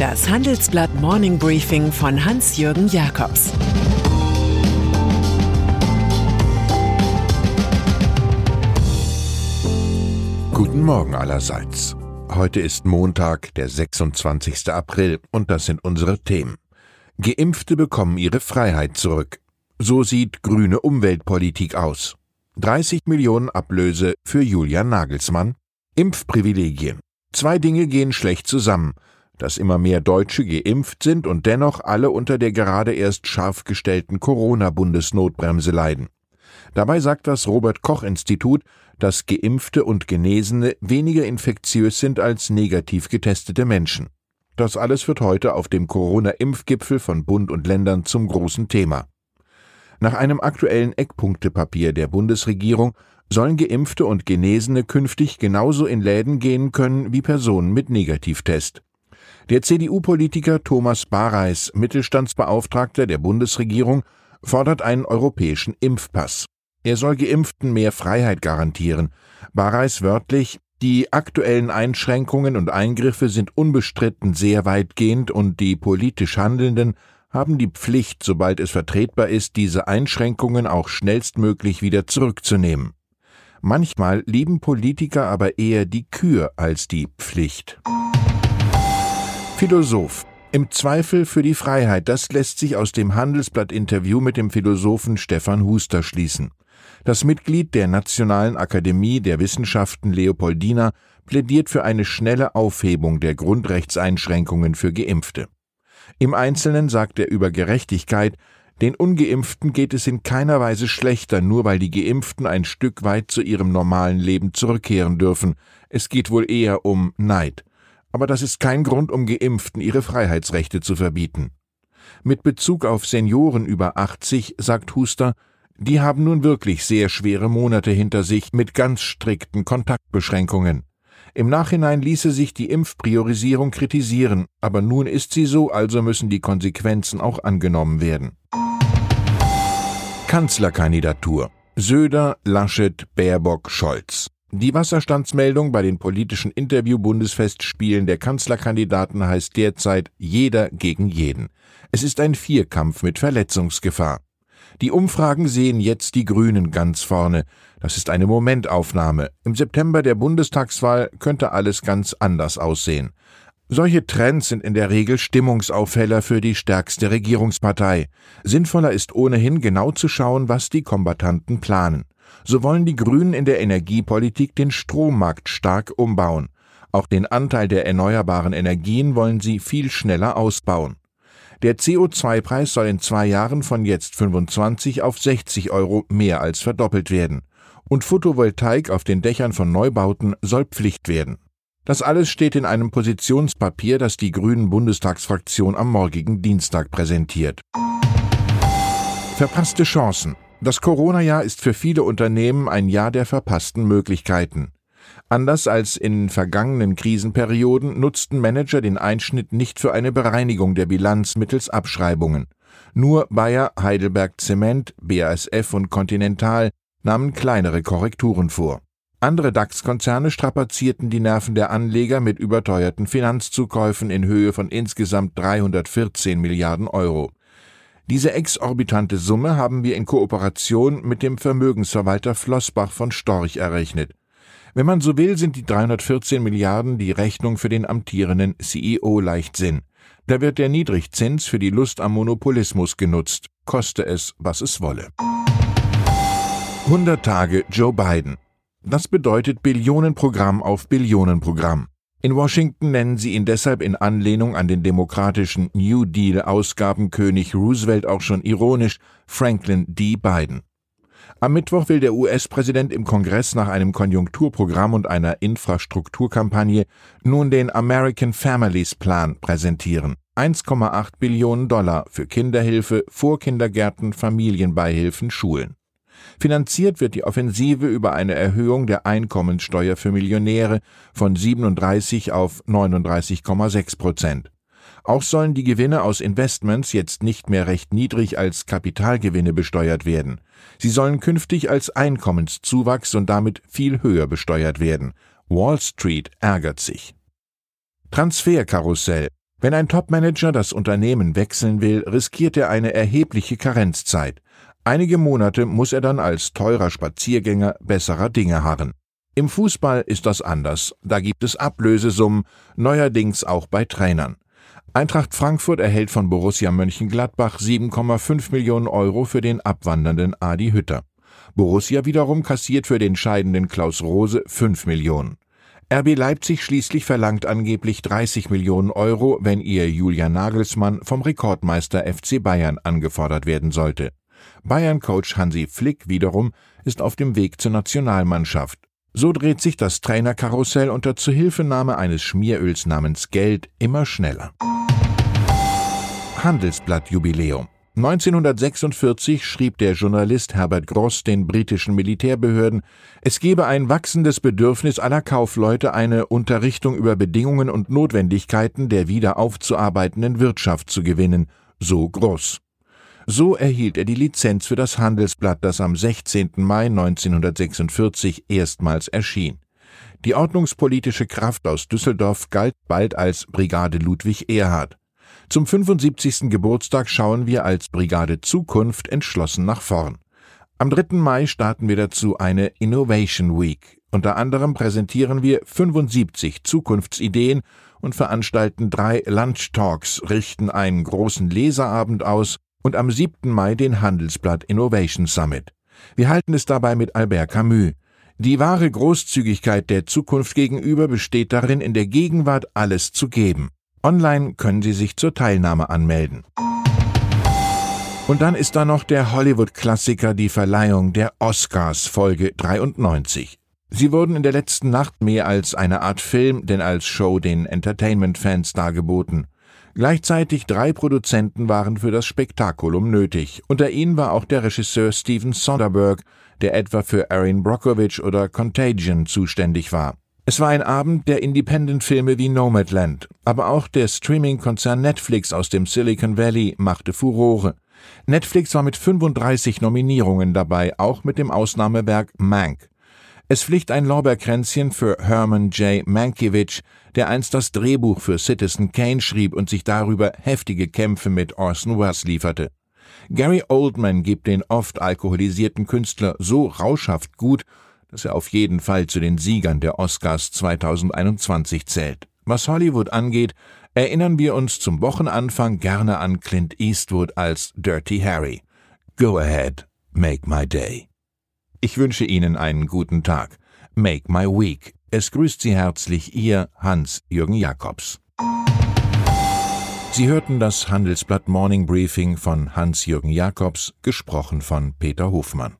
Das Handelsblatt Morning Briefing von Hans-Jürgen Jakobs Guten Morgen allerseits. Heute ist Montag, der 26. April, und das sind unsere Themen. Geimpfte bekommen ihre Freiheit zurück. So sieht grüne Umweltpolitik aus. 30 Millionen Ablöse für Julian Nagelsmann. Impfprivilegien. Zwei Dinge gehen schlecht zusammen. Dass immer mehr Deutsche geimpft sind und dennoch alle unter der gerade erst scharf gestellten Corona-Bundesnotbremse leiden. Dabei sagt das Robert Koch Institut, dass Geimpfte und Genesene weniger infektiös sind als negativ getestete Menschen. Das alles wird heute auf dem Corona-Impfgipfel von Bund und Ländern zum großen Thema. Nach einem aktuellen Eckpunktepapier der Bundesregierung sollen Geimpfte und Genesene künftig genauso in Läden gehen können wie Personen mit Negativtest. Der CDU-Politiker Thomas Bareis, Mittelstandsbeauftragter der Bundesregierung, fordert einen europäischen Impfpass. Er soll Geimpften mehr Freiheit garantieren. Bareis wörtlich, die aktuellen Einschränkungen und Eingriffe sind unbestritten sehr weitgehend und die politisch Handelnden haben die Pflicht, sobald es vertretbar ist, diese Einschränkungen auch schnellstmöglich wieder zurückzunehmen. Manchmal lieben Politiker aber eher die Kür als die Pflicht. Philosoph. Im Zweifel für die Freiheit, das lässt sich aus dem Handelsblatt-Interview mit dem Philosophen Stefan Huster schließen. Das Mitglied der Nationalen Akademie der Wissenschaften Leopoldina plädiert für eine schnelle Aufhebung der Grundrechtseinschränkungen für Geimpfte. Im Einzelnen sagt er über Gerechtigkeit, den ungeimpften geht es in keiner Weise schlechter, nur weil die geimpften ein Stück weit zu ihrem normalen Leben zurückkehren dürfen. Es geht wohl eher um Neid. Aber das ist kein Grund, um geimpften ihre Freiheitsrechte zu verbieten. Mit Bezug auf Senioren über 80 sagt Huster, die haben nun wirklich sehr schwere Monate hinter sich mit ganz strikten Kontaktbeschränkungen. Im Nachhinein ließe sich die Impfpriorisierung kritisieren, aber nun ist sie so, also müssen die Konsequenzen auch angenommen werden. Kanzlerkandidatur Söder, Laschet, Baerbock, Scholz. Die Wasserstandsmeldung bei den politischen Interview-Bundesfestspielen der Kanzlerkandidaten heißt derzeit Jeder gegen jeden. Es ist ein Vierkampf mit Verletzungsgefahr. Die Umfragen sehen jetzt die Grünen ganz vorne. Das ist eine Momentaufnahme. Im September der Bundestagswahl könnte alles ganz anders aussehen. Solche Trends sind in der Regel Stimmungsaufheller für die stärkste Regierungspartei. Sinnvoller ist ohnehin genau zu schauen, was die Kombatanten planen. So wollen die Grünen in der Energiepolitik den Strommarkt stark umbauen. Auch den Anteil der erneuerbaren Energien wollen sie viel schneller ausbauen. Der CO2-Preis soll in zwei Jahren von jetzt 25 auf 60 Euro mehr als verdoppelt werden. Und Photovoltaik auf den Dächern von Neubauten soll Pflicht werden. Das alles steht in einem Positionspapier, das die Grünen Bundestagsfraktion am morgigen Dienstag präsentiert. Verpasste Chancen. Das Corona-Jahr ist für viele Unternehmen ein Jahr der verpassten Möglichkeiten. Anders als in vergangenen Krisenperioden nutzten Manager den Einschnitt nicht für eine Bereinigung der Bilanz mittels Abschreibungen. Nur Bayer, Heidelberg Zement, BASF und Continental nahmen kleinere Korrekturen vor. Andere DAX-Konzerne strapazierten die Nerven der Anleger mit überteuerten Finanzzukäufen in Höhe von insgesamt 314 Milliarden Euro. Diese exorbitante Summe haben wir in Kooperation mit dem Vermögensverwalter Flossbach von Storch errechnet. Wenn man so will, sind die 314 Milliarden die Rechnung für den amtierenden CEO-Leichtsinn. Da wird der Niedrigzins für die Lust am Monopolismus genutzt, koste es, was es wolle. 100 Tage Joe Biden. Das bedeutet Billionenprogramm auf Billionenprogramm. In Washington nennen sie ihn deshalb in Anlehnung an den demokratischen New Deal-Ausgabenkönig Roosevelt auch schon ironisch Franklin D. Biden. Am Mittwoch will der US-Präsident im Kongress nach einem Konjunkturprogramm und einer Infrastrukturkampagne nun den American Families Plan präsentieren. 1,8 Billionen Dollar für Kinderhilfe, Vorkindergärten, Familienbeihilfen, Schulen. Finanziert wird die Offensive über eine Erhöhung der Einkommenssteuer für Millionäre von 37 auf 39,6 Prozent. Auch sollen die Gewinne aus Investments jetzt nicht mehr recht niedrig als Kapitalgewinne besteuert werden. Sie sollen künftig als Einkommenszuwachs und damit viel höher besteuert werden. Wall Street ärgert sich. Transferkarussell. Wenn ein Topmanager das Unternehmen wechseln will, riskiert er eine erhebliche Karenzzeit. Einige Monate muss er dann als teurer Spaziergänger besserer Dinge harren. Im Fußball ist das anders. Da gibt es Ablösesummen, neuerdings auch bei Trainern. Eintracht Frankfurt erhält von Borussia Mönchengladbach 7,5 Millionen Euro für den abwandernden Adi Hütter. Borussia wiederum kassiert für den scheidenden Klaus Rose 5 Millionen. RB Leipzig schließlich verlangt angeblich 30 Millionen Euro, wenn ihr Julian Nagelsmann vom Rekordmeister FC Bayern angefordert werden sollte. Bayern-Coach Hansi Flick wiederum ist auf dem Weg zur Nationalmannschaft. So dreht sich das Trainerkarussell unter Zuhilfenahme eines Schmieröls namens Geld immer schneller. Handelsblatt Jubiläum 1946 schrieb der Journalist Herbert Gross den britischen Militärbehörden, es gebe ein wachsendes Bedürfnis aller Kaufleute, eine Unterrichtung über Bedingungen und Notwendigkeiten der wieder aufzuarbeitenden Wirtschaft zu gewinnen, so Gross. So erhielt er die Lizenz für das Handelsblatt, das am 16. Mai 1946 erstmals erschien. Die ordnungspolitische Kraft aus Düsseldorf galt bald als Brigade Ludwig Erhard. Zum 75. Geburtstag schauen wir als Brigade Zukunft entschlossen nach vorn. Am 3. Mai starten wir dazu eine Innovation Week. Unter anderem präsentieren wir 75 Zukunftsideen und veranstalten drei Lunch Talks, richten einen großen Leserabend aus und am 7. Mai den Handelsblatt Innovation Summit. Wir halten es dabei mit Albert Camus. Die wahre Großzügigkeit der Zukunft gegenüber besteht darin, in der Gegenwart alles zu geben. Online können Sie sich zur Teilnahme anmelden. Und dann ist da noch der Hollywood-Klassiker Die Verleihung der Oscars Folge 93. Sie wurden in der letzten Nacht mehr als eine Art Film, denn als Show den Entertainment-Fans dargeboten. Gleichzeitig drei Produzenten waren für das Spektakulum nötig. Unter ihnen war auch der Regisseur Steven Soderbergh, der etwa für Erin Brockovich oder Contagion zuständig war. Es war ein Abend der Independent-Filme wie Nomadland, aber auch der Streaming-Konzern Netflix aus dem Silicon Valley machte Furore. Netflix war mit 35 Nominierungen dabei, auch mit dem Ausnahmewerk Mank. Es pflicht ein Lorbeerkränzchen für Herman J. Mankiewicz, der einst das Drehbuch für Citizen Kane schrieb und sich darüber heftige Kämpfe mit Orson Welles lieferte. Gary Oldman gibt den oft alkoholisierten Künstler so rauschhaft gut dass er auf jeden Fall zu den Siegern der Oscars 2021 zählt. Was Hollywood angeht, erinnern wir uns zum Wochenanfang gerne an Clint Eastwood als Dirty Harry. Go ahead, make my day. Ich wünsche Ihnen einen guten Tag. Make my week. Es grüßt Sie herzlich Ihr Hans-Jürgen Jakobs. Sie hörten das Handelsblatt Morning Briefing von Hans-Jürgen Jakobs, gesprochen von Peter Hofmann.